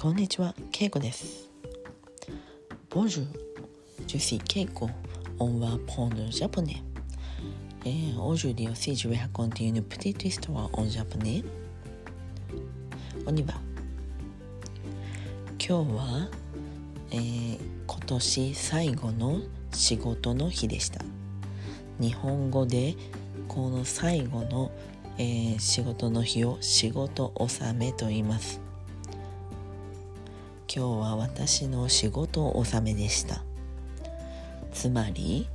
こんにちは、ケイコです。Bonjour, je suis Keiko. On va apprendre le japonais. Et aujourd'hui aussi, je vais raconter une petite histoire en japonais. On y va. 今日は、えー今年最後の仕事の日でした。日本語でこの最後の、えー仕事の日を仕事納めと言います。今日は私の仕事納めでした。つまり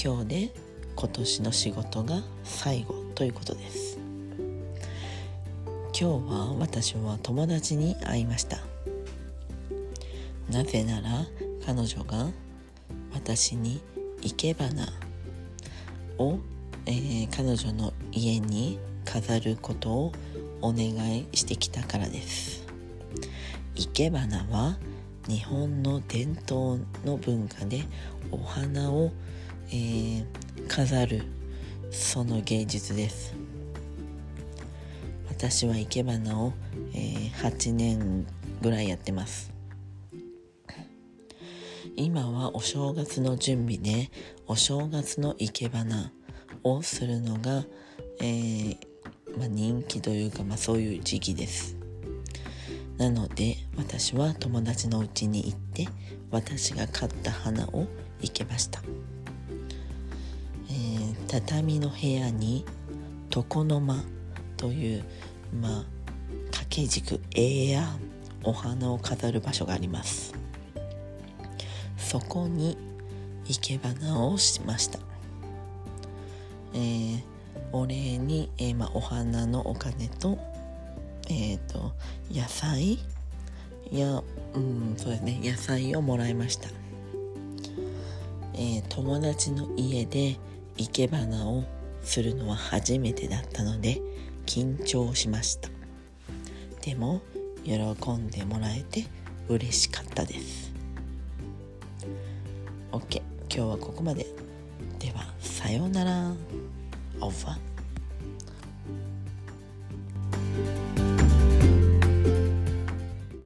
今日で今年の仕事が最後ということです。今日は私は友達に会いました。なぜなら彼女が私に生け花を、えー彼女の家に飾ることをお願いしてきたからです。生け花は日本の伝統の文化でお花を、えー飾るその芸術です。私は生け花を、えー8年ぐらいやってます。今はお正月の準備でお正月の生け花をするのが、えーまあ、人気というか、まあ、そういう時期です。なので私は友達の家に行って私が買った花を生けました、えー畳の部屋に床の間というまあ掛け軸絵やお花を飾る場所があります。そこに生け花をしました。えーお礼に、えーまあ、お花のお金とえっ、と野菜？やうんそうですね。野菜をもらいました、えー友達の家で生け花をするのは初めてだったので緊張しました。でも喜んでもらえて嬉しかったです。OK 今日はここまで。ではさようなら。Au revoir